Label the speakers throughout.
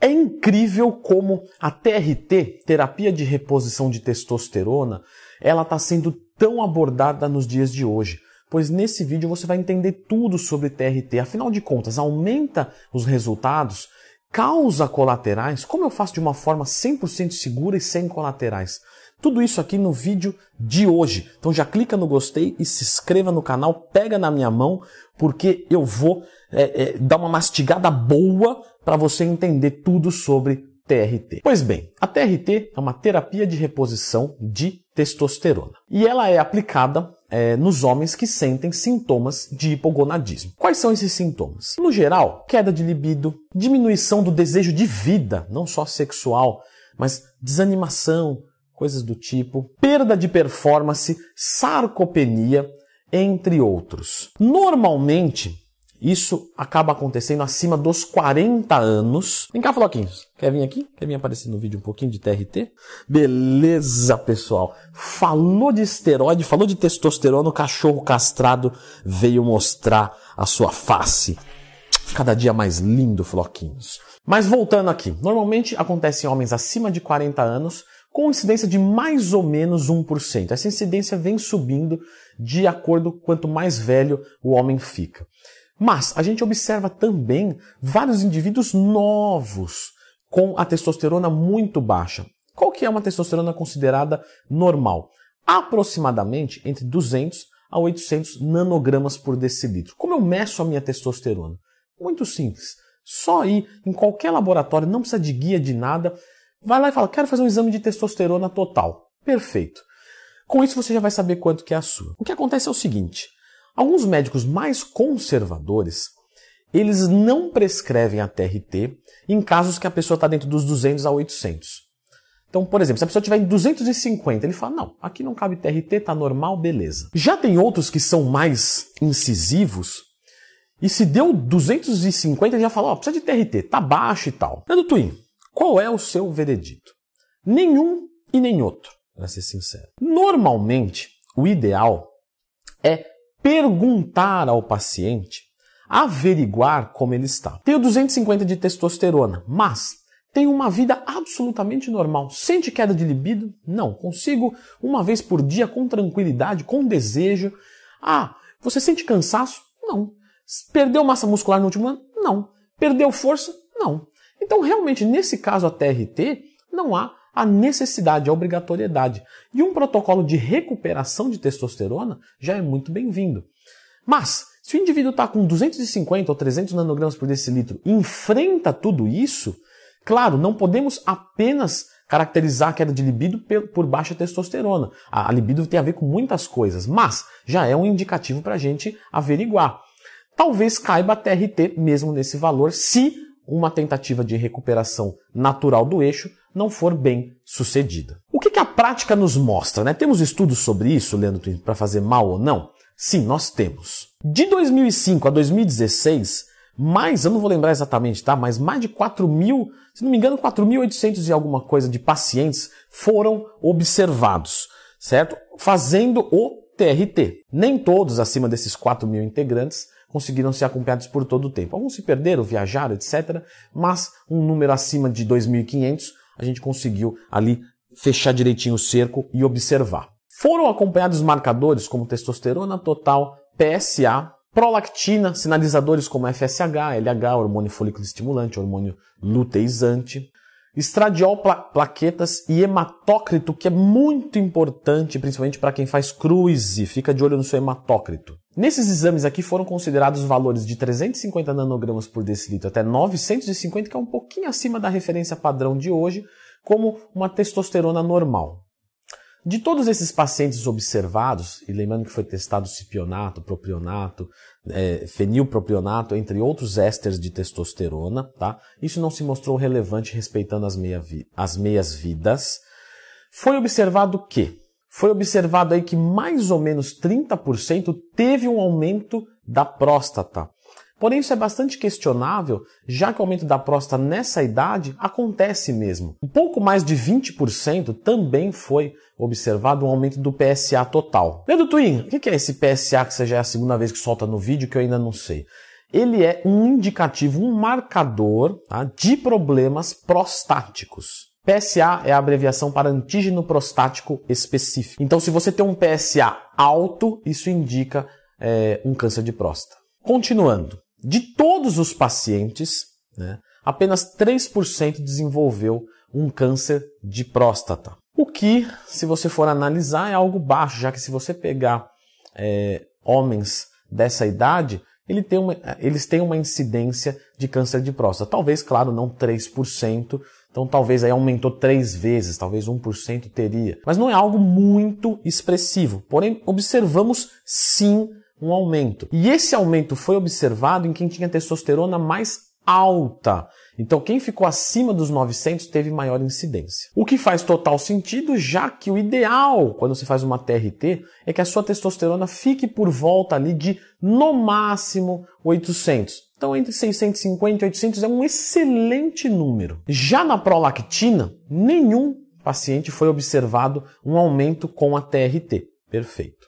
Speaker 1: É incrível como a TRT, terapia de reposição de testosterona, ela está sendo tão abordada nos dias de hoje. Pois nesse vídeo você vai entender tudo sobre TRT. Afinal de contas, aumenta os resultados, causa colaterais. Como eu faço de uma forma 100% segura e sem colaterais? Tudo isso aqui no vídeo de hoje. Então já clica no gostei e se inscreva no canal, pega na minha mão, porque eu vou é, é, dar uma mastigada boa para você entender tudo sobre TRT. Pois bem, a TRT é uma terapia de reposição de testosterona e ela é aplicada é, nos homens que sentem sintomas de hipogonadismo. Quais são esses sintomas? No geral, queda de libido, diminuição do desejo de vida, não só sexual, mas desanimação, coisas do tipo, perda de performance, sarcopenia, entre outros. Normalmente, isso acaba acontecendo acima dos 40 anos. Vem cá, Floquinhos. Quer vir aqui? Quer vir aparecer no vídeo um pouquinho de TRT? Beleza, pessoal. Falou de esteroide, falou de testosterona, o cachorro castrado veio mostrar a sua face. Cada dia mais lindo, Floquinhos. Mas voltando aqui, normalmente acontece em homens acima de 40 anos com incidência de mais ou menos 1%. Essa incidência vem subindo de acordo quanto mais velho o homem fica. Mas a gente observa também vários indivíduos novos com a testosterona muito baixa. Qual que é uma testosterona considerada normal? Aproximadamente entre 200 a 800 nanogramas por decilitro. Como eu meço a minha testosterona? Muito simples. Só ir em qualquer laboratório, não precisa de guia de nada, vai lá e fala: "Quero fazer um exame de testosterona total". Perfeito. Com isso você já vai saber quanto que é a sua. O que acontece é o seguinte: Alguns médicos mais conservadores, eles não prescrevem a TRT em casos que a pessoa está dentro dos 200 a 800. Então, por exemplo, se a pessoa tiver em 250, ele fala: não, aqui não cabe TRT, tá normal, beleza. Já tem outros que são mais incisivos, e se deu 250, ele já fala: ó, oh, precisa de TRT, tá baixo e tal. Nando Twin, qual é o seu veredito? Nenhum e nem outro, para ser sincero. Normalmente, o ideal é perguntar ao paciente, averiguar como ele está. Tenho 250 de testosterona, mas tenho uma vida absolutamente normal. Sente queda de libido? Não. Consigo uma vez por dia com tranquilidade, com desejo. Ah, você sente cansaço? Não. Perdeu massa muscular no último ano? Não. Perdeu força? Não. Então, realmente, nesse caso, a TRT, não há a necessidade, a obrigatoriedade. E um protocolo de recuperação de testosterona já é muito bem-vindo. Mas, se o indivíduo está com 250 ou 300 nanogramas por decilitro e enfrenta tudo isso, claro, não podemos apenas caracterizar a queda de libido por baixa testosterona. A libido tem a ver com muitas coisas, mas já é um indicativo para a gente averiguar. Talvez caiba a TRT mesmo nesse valor, se uma tentativa de recuperação natural do eixo não for bem sucedida. O que, que a prática nos mostra? Né? Temos estudos sobre isso, Leandro para fazer mal ou não? Sim, nós temos. De 2005 a 2016, mais, eu não vou lembrar exatamente, tá? Mas mais de 4 mil, se não me engano, 4.800 e alguma coisa de pacientes foram observados, certo? Fazendo o TRT. Nem todos acima desses 4 mil integrantes conseguiram ser acompanhados por todo o tempo. Alguns se perderam, viajaram, etc. Mas um número acima de 2.500 a gente conseguiu ali fechar direitinho o cerco e observar. Foram acompanhados marcadores como testosterona total, PSA, prolactina, sinalizadores como FSH, LH, hormônio folículo estimulante, hormônio luteizante, estradiol, pla plaquetas e hematócrito, que é muito importante, principalmente para quem faz cruise, fica de olho no seu hematócrito. Nesses exames aqui foram considerados valores de 350 nanogramas por decilitro até 950, que é um pouquinho acima da referência padrão de hoje, como uma testosterona normal. De todos esses pacientes observados, e lembrando que foi testado cipionato, propionato, é, fenilpropionato, entre outros ésteres de testosterona, tá? Isso não se mostrou relevante respeitando as, meia as meias vidas. Foi observado que foi observado aí que mais ou menos 30% teve um aumento da próstata. Porém, isso é bastante questionável, já que o aumento da próstata nessa idade acontece mesmo. Um pouco mais de 20% também foi observado um aumento do PSA total. Leandro Twin, o que é esse PSA que você já é a segunda vez que solta no vídeo que eu ainda não sei? ele é um indicativo, um marcador tá, de problemas prostáticos. PSA é a abreviação para antígeno prostático específico. Então, se você tem um PSA alto, isso indica é, um câncer de próstata. Continuando, de todos os pacientes, né, apenas 3% desenvolveu um câncer de próstata. O que, se você for analisar, é algo baixo, já que se você pegar é, homens dessa idade, ele tem uma, eles têm uma incidência de câncer de próstata. Talvez, claro, não 3%, então talvez aí aumentou três vezes, talvez 1% teria. Mas não é algo muito expressivo. Porém, observamos sim um aumento. E esse aumento foi observado em quem tinha testosterona mais alta. Então, quem ficou acima dos 900 teve maior incidência. O que faz total sentido, já que o ideal quando você faz uma TRT é que a sua testosterona fique por volta ali de no máximo 800. Então, entre 650 e 800 é um excelente número. Já na prolactina, nenhum paciente foi observado um aumento com a TRT. Perfeito.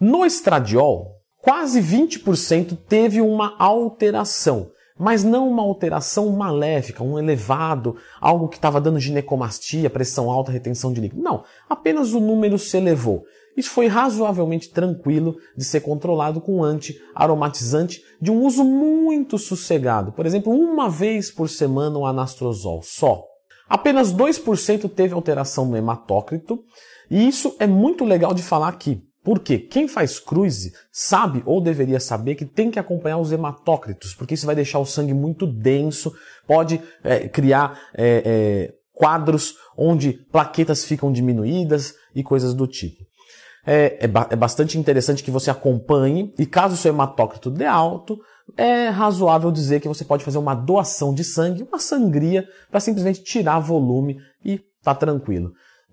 Speaker 1: No estradiol, quase 20% teve uma alteração mas não uma alteração maléfica, um elevado, algo que estava dando ginecomastia, pressão alta, retenção de líquido. Não, apenas o número se elevou. Isso foi razoavelmente tranquilo de ser controlado com anti-aromatizante de um uso muito sossegado. Por exemplo, uma vez por semana o anastrozol só. Apenas 2% teve alteração no hematócrito, e isso é muito legal de falar aqui. Porque quem faz cruise sabe ou deveria saber que tem que acompanhar os hematócritos, porque isso vai deixar o sangue muito denso, pode é, criar é, é, quadros onde plaquetas ficam diminuídas e coisas do tipo. É, é, ba é, bastante interessante que você acompanhe e caso o seu hematócrito dê alto, é razoável dizer que você pode fazer uma doação de sangue, uma sangria, para simplesmente tirar volume e tá tranquilo.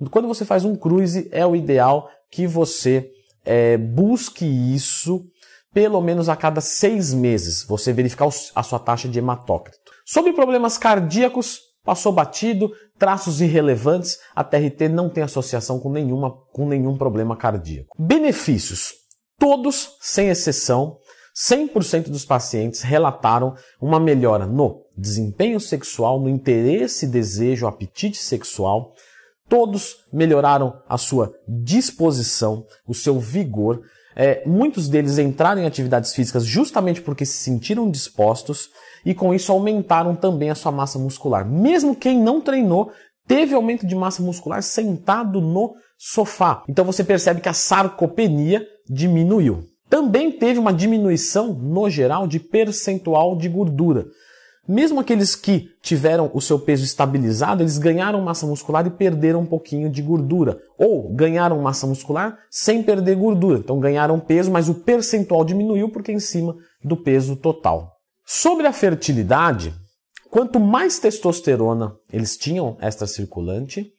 Speaker 1: Quando você faz um cruise, é o ideal que você é, busque isso pelo menos a cada seis meses, você verificar a sua taxa de hematócrito. Sobre problemas cardíacos, passou batido, traços irrelevantes, a TRT não tem associação com, nenhuma, com nenhum problema cardíaco. Benefícios. Todos, sem exceção, 100% dos pacientes relataram uma melhora no desempenho sexual, no interesse, desejo, apetite sexual, Todos melhoraram a sua disposição, o seu vigor. É, muitos deles entraram em atividades físicas justamente porque se sentiram dispostos e com isso aumentaram também a sua massa muscular. Mesmo quem não treinou teve aumento de massa muscular sentado no sofá. Então você percebe que a sarcopenia diminuiu. Também teve uma diminuição, no geral, de percentual de gordura. Mesmo aqueles que tiveram o seu peso estabilizado, eles ganharam massa muscular e perderam um pouquinho de gordura. Ou ganharam massa muscular sem perder gordura. Então ganharam peso, mas o percentual diminuiu porque é em cima do peso total. Sobre a fertilidade, quanto mais testosterona eles tinham extracirculante,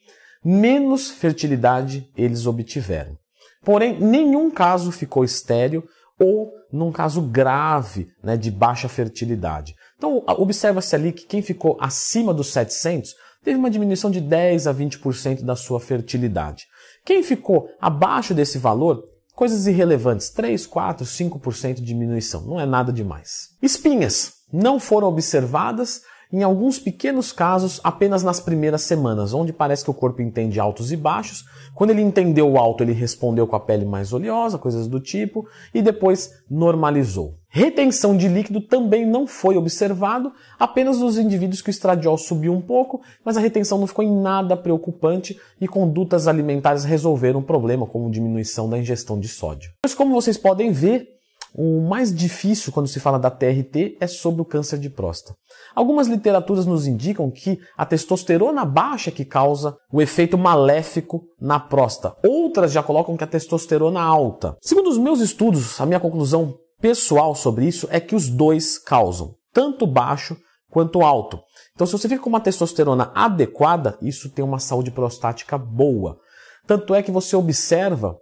Speaker 1: menos fertilidade eles obtiveram. Porém, nenhum caso ficou estéreo ou num caso grave né, de baixa fertilidade. Então, observa-se ali que quem ficou acima dos 700 teve uma diminuição de 10 a 20% da sua fertilidade. Quem ficou abaixo desse valor, coisas irrelevantes, 3, 4, 5% de diminuição, não é nada demais. Espinhas não foram observadas em alguns pequenos casos apenas nas primeiras semanas, onde parece que o corpo entende altos e baixos. Quando ele entendeu o alto, ele respondeu com a pele mais oleosa, coisas do tipo, e depois normalizou. Retenção de líquido também não foi observado, apenas nos indivíduos que o estradiol subiu um pouco, mas a retenção não ficou em nada preocupante e condutas alimentares resolveram o problema, como diminuição da ingestão de sódio. Mas como vocês podem ver, o mais difícil quando se fala da TRT é sobre o câncer de próstata. Algumas literaturas nos indicam que a testosterona baixa que causa o efeito maléfico na próstata. Outras já colocam que a testosterona alta. Segundo os meus estudos, a minha conclusão pessoal sobre isso é que os dois causam, tanto baixo quanto alto. Então, se você fica com uma testosterona adequada, isso tem uma saúde prostática boa. Tanto é que você observa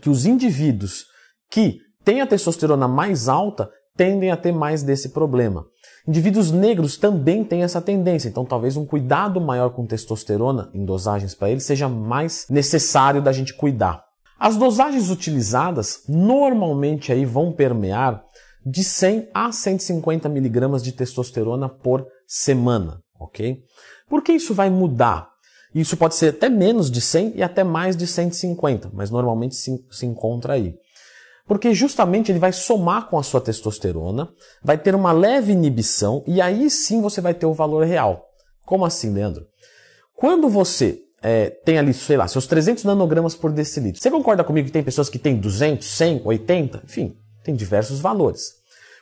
Speaker 1: que os indivíduos que têm a testosterona mais alta tendem a ter mais desse problema. Indivíduos negros também têm essa tendência, então talvez um cuidado maior com testosterona em dosagens para eles seja mais necessário da gente cuidar. As dosagens utilizadas normalmente aí vão permear de 100 a 150 miligramas de testosterona por semana, ok? Por que isso vai mudar? Isso pode ser até menos de 100 e até mais de 150, mas normalmente se, se encontra aí. Porque justamente ele vai somar com a sua testosterona, vai ter uma leve inibição e aí sim você vai ter o valor real. Como assim, Leandro? Quando você é, tem ali, sei lá, seus 300 nanogramas por decilitro, você concorda comigo que tem pessoas que têm 200, 100, 80? Enfim, tem diversos valores.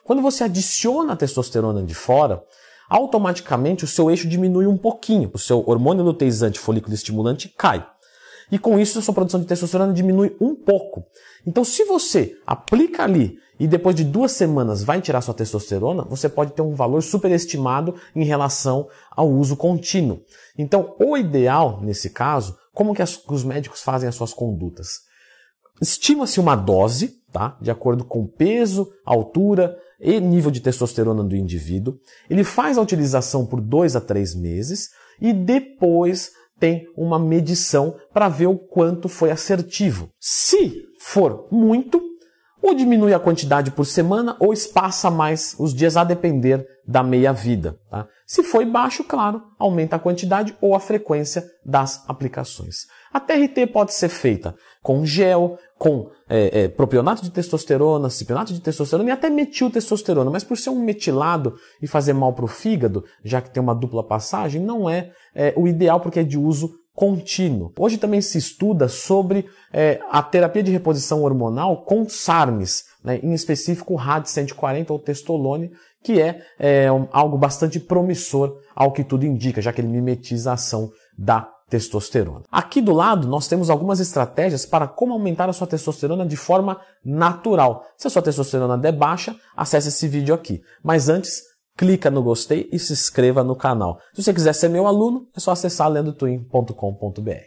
Speaker 1: Quando você adiciona a testosterona de fora, automaticamente o seu eixo diminui um pouquinho, o seu hormônio luteizante folículo estimulante cai. E com isso a sua produção de testosterona diminui um pouco. Então, se você aplica ali e depois de duas semanas vai tirar sua testosterona, você pode ter um valor superestimado em relação ao uso contínuo. Então, o ideal, nesse caso, como que os médicos fazem as suas condutas? Estima-se uma dose, tá? De acordo com peso, altura e nível de testosterona do indivíduo. Ele faz a utilização por dois a três meses e depois tem uma medição para ver o quanto foi assertivo. Se for muito, ou diminui a quantidade por semana ou espaça mais os dias a depender da meia-vida. Tá? Se foi baixo, claro, aumenta a quantidade ou a frequência das aplicações. A TRT pode ser feita com gel, com é, é, propionato de testosterona, cipionato de testosterona e até metiltestosterona, mas por ser um metilado e fazer mal para o fígado, já que tem uma dupla passagem, não é, é o ideal porque é de uso contínuo. Hoje também se estuda sobre é, a terapia de reposição hormonal com SARMs, né, em específico o RAD140 ou testolone, que é, é um, algo bastante promissor ao que tudo indica, já que ele mimetiza a ação da testosterona. Aqui do lado nós temos algumas estratégias para como aumentar a sua testosterona de forma natural. Se a sua testosterona der baixa, acesse esse vídeo aqui. Mas antes, clica no gostei e se inscreva no canal. Se você quiser ser meu aluno, é só acessar lendotwin.com.br.